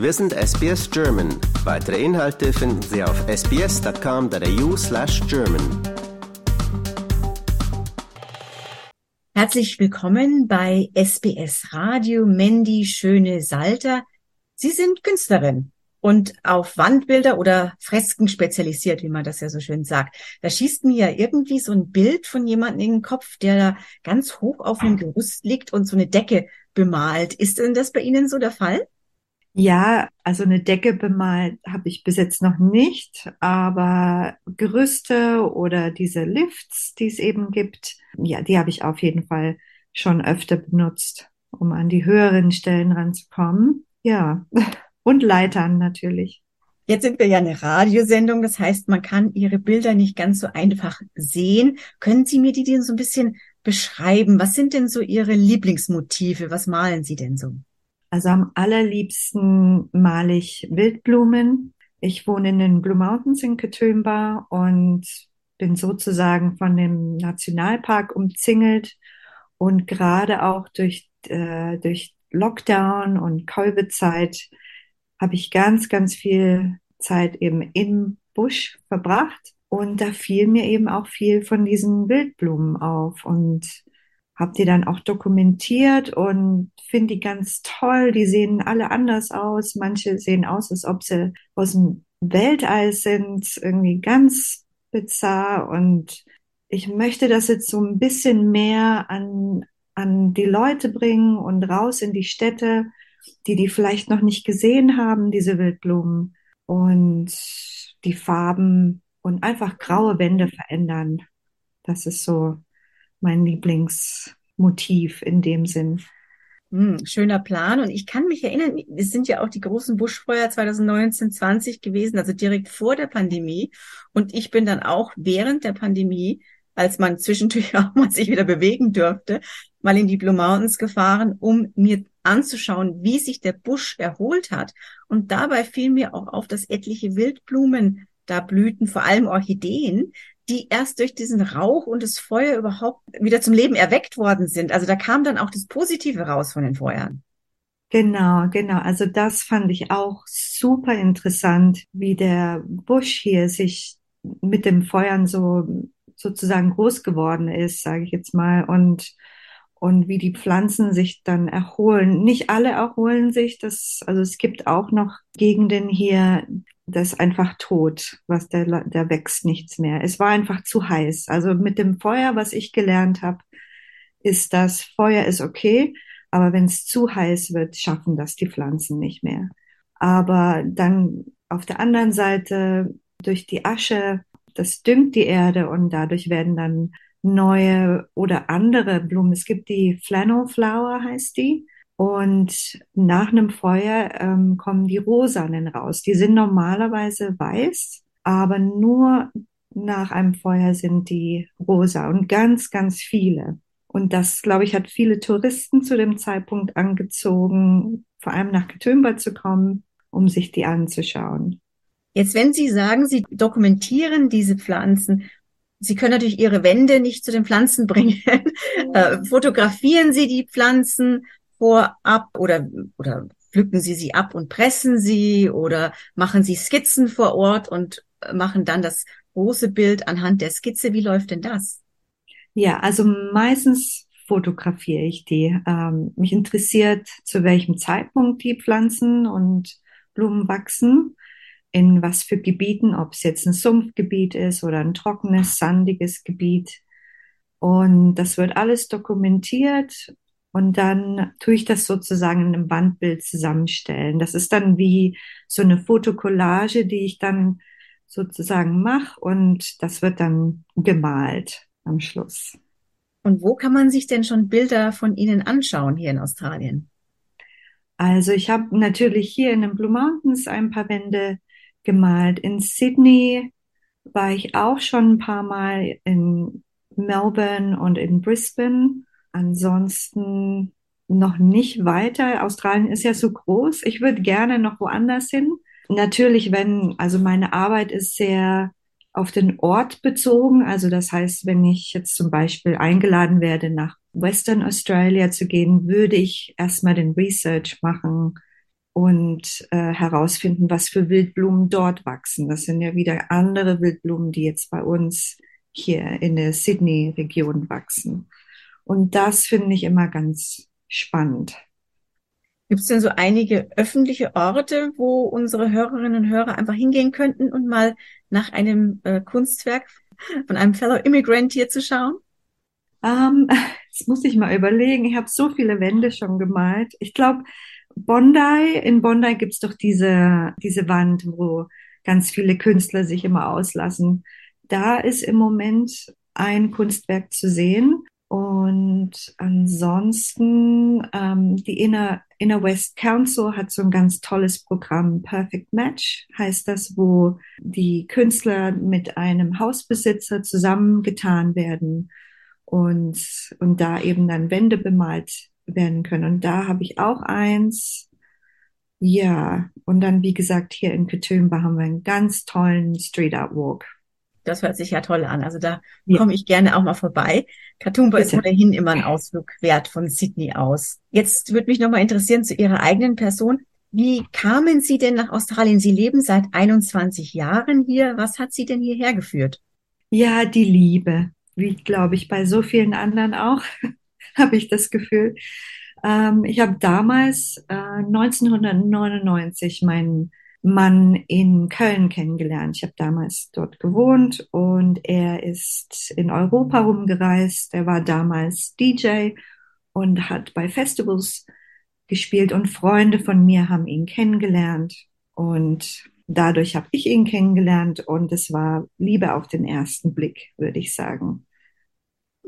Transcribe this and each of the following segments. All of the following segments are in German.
Wir sind SBS German. Weitere Inhalte finden Sie auf sbs.com.au slash German. Herzlich willkommen bei SBS Radio Mandy Schöne Salter. Sie sind Künstlerin und auf Wandbilder oder Fresken spezialisiert, wie man das ja so schön sagt. Da schießt mir ja irgendwie so ein Bild von jemandem in den Kopf, der da ganz hoch auf einem Gerüst liegt und so eine Decke bemalt. Ist denn das bei Ihnen so der Fall? Ja, also eine Decke bemalt habe ich bis jetzt noch nicht, aber Gerüste oder diese Lifts, die es eben gibt, ja, die habe ich auf jeden Fall schon öfter benutzt, um an die höheren Stellen ranzukommen. Ja, und Leitern natürlich. Jetzt sind wir ja eine Radiosendung, das heißt, man kann Ihre Bilder nicht ganz so einfach sehen. Können Sie mir die denn so ein bisschen beschreiben? Was sind denn so Ihre Lieblingsmotive? Was malen Sie denn so? Also am allerliebsten male ich Wildblumen. Ich wohne in den Blue Mountains in Katoomba und bin sozusagen von dem Nationalpark umzingelt und gerade auch durch, äh, durch Lockdown und Covid-Zeit habe ich ganz, ganz viel Zeit eben im Busch verbracht und da fiel mir eben auch viel von diesen Wildblumen auf und habe die dann auch dokumentiert und finde die ganz toll. Die sehen alle anders aus. Manche sehen aus, als ob sie aus dem Weltall sind, irgendwie ganz bizarr. Und ich möchte das jetzt so ein bisschen mehr an, an die Leute bringen und raus in die Städte, die die vielleicht noch nicht gesehen haben, diese Wildblumen. Und die Farben und einfach graue Wände verändern. Das ist so mein Lieblingsmotiv in dem Sinn. Hm, schöner Plan. Und ich kann mich erinnern, es sind ja auch die großen Buschfeuer 2019, 20 gewesen, also direkt vor der Pandemie. Und ich bin dann auch während der Pandemie, als man zwischendurch auch mal sich wieder bewegen dürfte, mal in die Blue Mountains gefahren, um mir anzuschauen, wie sich der Busch erholt hat. Und dabei fiel mir auch auf, dass etliche Wildblumen da blühten, vor allem Orchideen, die erst durch diesen Rauch und das Feuer überhaupt wieder zum Leben erweckt worden sind. Also da kam dann auch das Positive raus von den Feuern. Genau, genau. Also das fand ich auch super interessant, wie der Busch hier sich mit dem Feuern so sozusagen groß geworden ist, sage ich jetzt mal, und und wie die Pflanzen sich dann erholen. Nicht alle erholen sich, das also es gibt auch noch Gegenden hier, das ist einfach tot, was der, der wächst nichts mehr. Es war einfach zu heiß. Also mit dem Feuer, was ich gelernt habe, ist das Feuer ist okay, aber wenn es zu heiß wird, schaffen das die Pflanzen nicht mehr. Aber dann auf der anderen Seite durch die Asche, das düngt die Erde und dadurch werden dann neue oder andere Blumen. Es gibt die Flannel Flower heißt die. Und nach einem Feuer ähm, kommen die Rosanen raus. Die sind normalerweise weiß, aber nur nach einem Feuer sind die rosa und ganz, ganz viele. Und das, glaube ich, hat viele Touristen zu dem Zeitpunkt angezogen, vor allem nach Getümber zu kommen, um sich die anzuschauen. Jetzt, wenn Sie sagen, Sie dokumentieren diese Pflanzen, Sie können natürlich Ihre Wände nicht zu den Pflanzen bringen. äh, fotografieren Sie die Pflanzen vorab oder, oder pflücken Sie sie ab und pressen sie oder machen Sie Skizzen vor Ort und machen dann das große Bild anhand der Skizze. Wie läuft denn das? Ja, also meistens fotografiere ich die. Ähm, mich interessiert, zu welchem Zeitpunkt die Pflanzen und Blumen wachsen, in was für Gebieten, ob es jetzt ein Sumpfgebiet ist oder ein trockenes, sandiges Gebiet. Und das wird alles dokumentiert und dann tue ich das sozusagen in einem Wandbild zusammenstellen. Das ist dann wie so eine Fotokollage, die ich dann sozusagen mache und das wird dann gemalt am Schluss. Und wo kann man sich denn schon Bilder von Ihnen anschauen hier in Australien? Also ich habe natürlich hier in den Blue Mountains ein paar Wände gemalt. In Sydney war ich auch schon ein paar Mal in Melbourne und in Brisbane. Ansonsten noch nicht weiter. Australien ist ja so groß. Ich würde gerne noch woanders hin. Natürlich, wenn, also meine Arbeit ist sehr auf den Ort bezogen. Also das heißt, wenn ich jetzt zum Beispiel eingeladen werde, nach Western Australia zu gehen, würde ich erstmal den Research machen. Und äh, herausfinden, was für Wildblumen dort wachsen. Das sind ja wieder andere Wildblumen, die jetzt bei uns hier in der Sydney-Region wachsen. Und das finde ich immer ganz spannend. Gibt es denn so einige öffentliche Orte, wo unsere Hörerinnen und Hörer einfach hingehen könnten und mal nach einem äh, Kunstwerk von einem Fellow Immigrant hier zu schauen? Ähm, das muss ich mal überlegen. Ich habe so viele Wände schon gemalt. Ich glaube, Bondi, in Bondi gibt's doch diese, diese Wand, wo ganz viele Künstler sich immer auslassen. Da ist im Moment ein Kunstwerk zu sehen. Und ansonsten ähm, die Inner, Inner West Council hat so ein ganz tolles Programm, Perfect Match heißt das, wo die Künstler mit einem Hausbesitzer zusammengetan werden und, und da eben dann Wände bemalt werden können. Und da habe ich auch eins. Ja, und dann, wie gesagt, hier in Katoomba haben wir einen ganz tollen Street Art Walk. Das hört sich ja toll an. Also da ja. komme ich gerne auch mal vorbei. Katoomba ist ohnehin immer ein Ausflug wert von Sydney aus. Jetzt würde mich nochmal interessieren zu Ihrer eigenen Person. Wie kamen Sie denn nach Australien? Sie leben seit 21 Jahren hier. Was hat Sie denn hierher geführt? Ja, die Liebe. Wie, glaube ich, bei so vielen anderen auch, habe ich das Gefühl. Ähm, ich habe damals äh, 1999 meinen Mann in Köln kennengelernt. Ich habe damals dort gewohnt und er ist in Europa rumgereist. Er war damals DJ und hat bei Festivals gespielt und Freunde von mir haben ihn kennengelernt und dadurch habe ich ihn kennengelernt und es war Liebe auf den ersten Blick, würde ich sagen.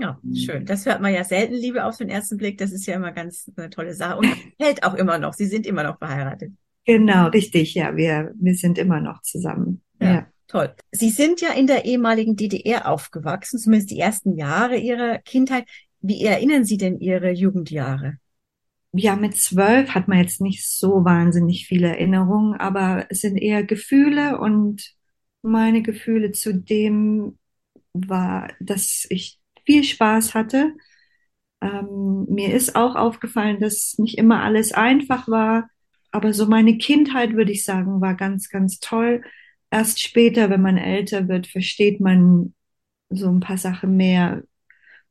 Ja, schön. Das hört man ja selten, Liebe auf den ersten Blick. Das ist ja immer ganz eine tolle Sache und hält auch immer noch. Sie sind immer noch verheiratet. Genau, richtig. Ja, wir, wir sind immer noch zusammen. Ja, ja. Toll. Sie sind ja in der ehemaligen DDR aufgewachsen, zumindest die ersten Jahre Ihrer Kindheit. Wie erinnern Sie denn Ihre Jugendjahre? Ja, mit zwölf hat man jetzt nicht so wahnsinnig viele Erinnerungen, aber es sind eher Gefühle und meine Gefühle zu dem war, dass ich viel Spaß hatte. Ähm, mir ist auch aufgefallen, dass nicht immer alles einfach war, aber so meine Kindheit, würde ich sagen, war ganz, ganz toll. Erst später, wenn man älter wird, versteht man so ein paar Sachen mehr,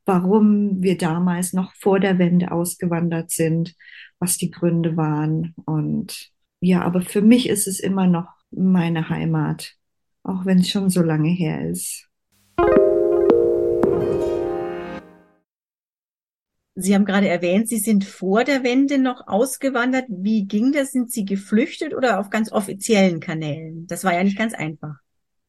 warum wir damals noch vor der Wende ausgewandert sind, was die Gründe waren. Und ja, aber für mich ist es immer noch meine Heimat, auch wenn es schon so lange her ist. Sie haben gerade erwähnt, Sie sind vor der Wende noch ausgewandert. Wie ging das? Sind Sie geflüchtet oder auf ganz offiziellen Kanälen? Das war ja nicht ganz einfach.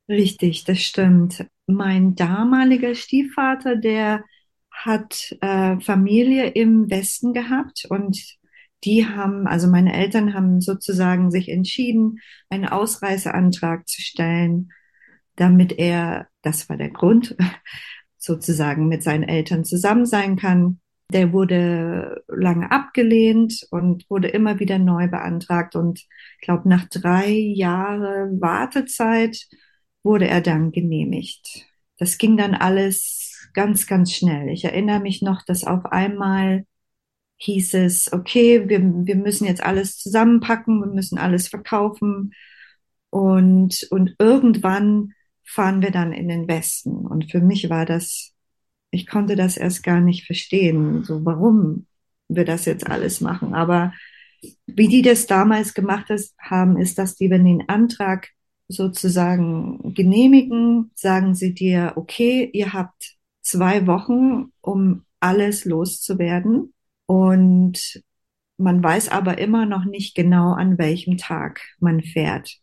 Richtig, das stimmt. Mein damaliger Stiefvater, der hat äh, Familie im Westen gehabt und die haben, also meine Eltern haben sozusagen sich entschieden, einen Ausreiseantrag zu stellen, damit er, das war der Grund, sozusagen mit seinen Eltern zusammen sein kann. Der wurde lange abgelehnt und wurde immer wieder neu beantragt. Und ich glaube, nach drei Jahren Wartezeit wurde er dann genehmigt. Das ging dann alles ganz, ganz schnell. Ich erinnere mich noch, dass auf einmal hieß es, okay, wir, wir müssen jetzt alles zusammenpacken, wir müssen alles verkaufen. Und, und irgendwann fahren wir dann in den Westen. Und für mich war das ich konnte das erst gar nicht verstehen, so warum wir das jetzt alles machen. Aber wie die das damals gemacht haben, ist, dass die, wenn den Antrag sozusagen genehmigen, sagen sie dir, okay, ihr habt zwei Wochen, um alles loszuwerden. Und man weiß aber immer noch nicht genau, an welchem Tag man fährt.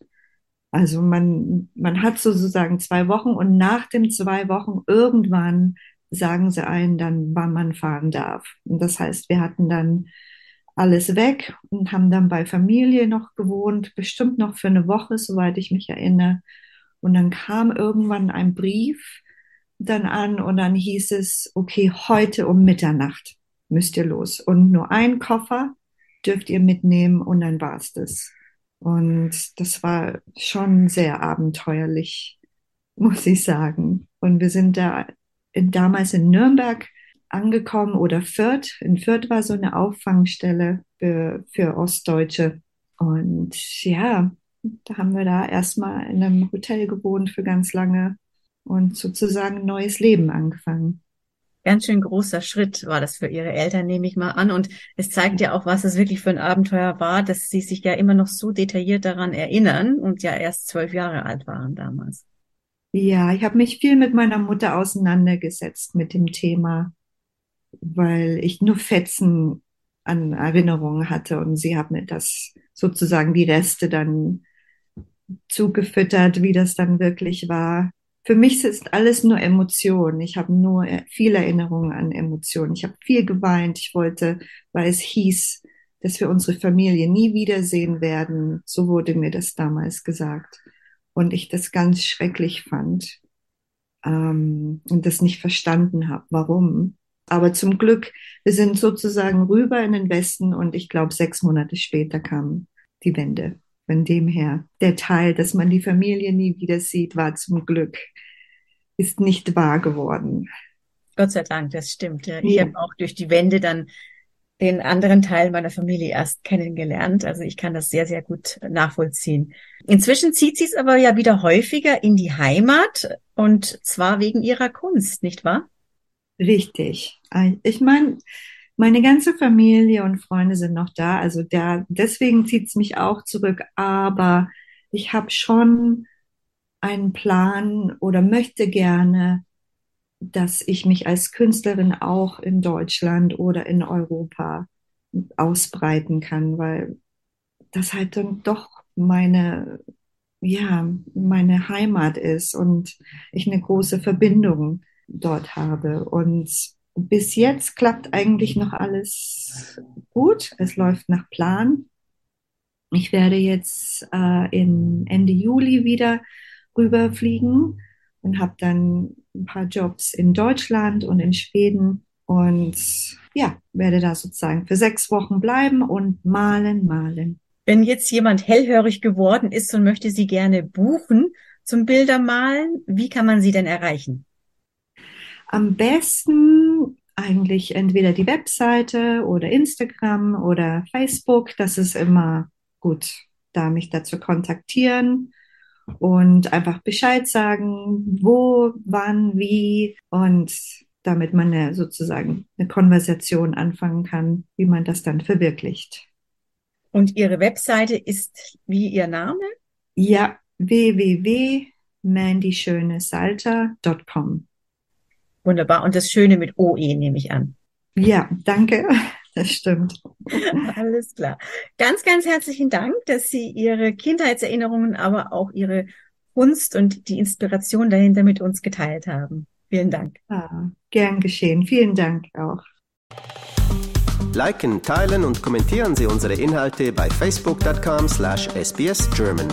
Also man, man hat sozusagen zwei Wochen und nach den zwei Wochen irgendwann sagen sie einen dann, wann man fahren darf. Und das heißt, wir hatten dann alles weg und haben dann bei Familie noch gewohnt, bestimmt noch für eine Woche, soweit ich mich erinnere. Und dann kam irgendwann ein Brief dann an und dann hieß es, okay, heute um Mitternacht müsst ihr los. Und nur ein Koffer dürft ihr mitnehmen und dann war's das. Und das war schon sehr abenteuerlich, muss ich sagen. Und wir sind da in, damals in Nürnberg angekommen oder Fürth. In Fürth war so eine Auffangstelle für, für Ostdeutsche. Und ja, da haben wir da erstmal in einem Hotel gewohnt für ganz lange und sozusagen ein neues Leben angefangen. Ganz schön großer Schritt war das für Ihre Eltern, nehme ich mal an. Und es zeigt ja auch, was es wirklich für ein Abenteuer war, dass Sie sich ja immer noch so detailliert daran erinnern und ja erst zwölf Jahre alt waren damals. Ja, ich habe mich viel mit meiner Mutter auseinandergesetzt mit dem Thema, weil ich nur Fetzen an Erinnerungen hatte und sie hat mir das sozusagen die Reste dann zugefüttert, wie das dann wirklich war. Für mich ist alles nur Emotion. Ich habe nur viel Erinnerungen an Emotionen. Ich habe viel geweint. Ich wollte, weil es hieß, dass wir unsere Familie nie wiedersehen werden. So wurde mir das damals gesagt. Und ich das ganz schrecklich fand ähm, und das nicht verstanden habe, warum. Aber zum Glück, wir sind sozusagen rüber in den Westen und ich glaube, sechs Monate später kam die Wende. Von dem her, der Teil, dass man die Familie nie wieder sieht, war zum Glück, ist nicht wahr geworden. Gott sei Dank, das stimmt. Ja. Ich ja. habe auch durch die Wende dann den anderen Teil meiner Familie erst kennengelernt. Also ich kann das sehr, sehr gut nachvollziehen. Inzwischen zieht sie es aber ja wieder häufiger in die Heimat und zwar wegen ihrer Kunst, nicht wahr? Richtig. Ich meine, meine ganze Familie und Freunde sind noch da, also da, deswegen zieht es mich auch zurück, aber ich habe schon einen Plan oder möchte gerne, dass ich mich als Künstlerin auch in Deutschland oder in Europa ausbreiten kann, weil das halt dann doch meine, ja, meine Heimat ist und ich eine große Verbindung dort habe. Und bis jetzt klappt eigentlich noch alles gut. Es läuft nach Plan. Ich werde jetzt äh, in Ende Juli wieder rüberfliegen und habe dann ein paar Jobs in Deutschland und in Schweden und ja, werde da sozusagen für sechs Wochen bleiben und malen, malen. Wenn jetzt jemand hellhörig geworden ist und möchte Sie gerne buchen zum Bildermalen, wie kann man Sie denn erreichen? Am besten eigentlich entweder die Webseite oder Instagram oder Facebook. Das ist immer gut, da mich dazu kontaktieren und einfach Bescheid sagen, wo, wann, wie und damit man eine, sozusagen eine Konversation anfangen kann, wie man das dann verwirklicht. Und Ihre Webseite ist wie Ihr Name? Ja, www.mandyschönesalter.com. Wunderbar. Und das Schöne mit OE nehme ich an. Ja, danke. Das stimmt. Alles klar. Ganz, ganz herzlichen Dank, dass Sie Ihre Kindheitserinnerungen, aber auch Ihre Kunst und die Inspiration dahinter mit uns geteilt haben. Vielen Dank. Ah, gern geschehen. Vielen Dank auch. Liken, teilen und kommentieren Sie unsere Inhalte bei facebook.com slash sbsgerman.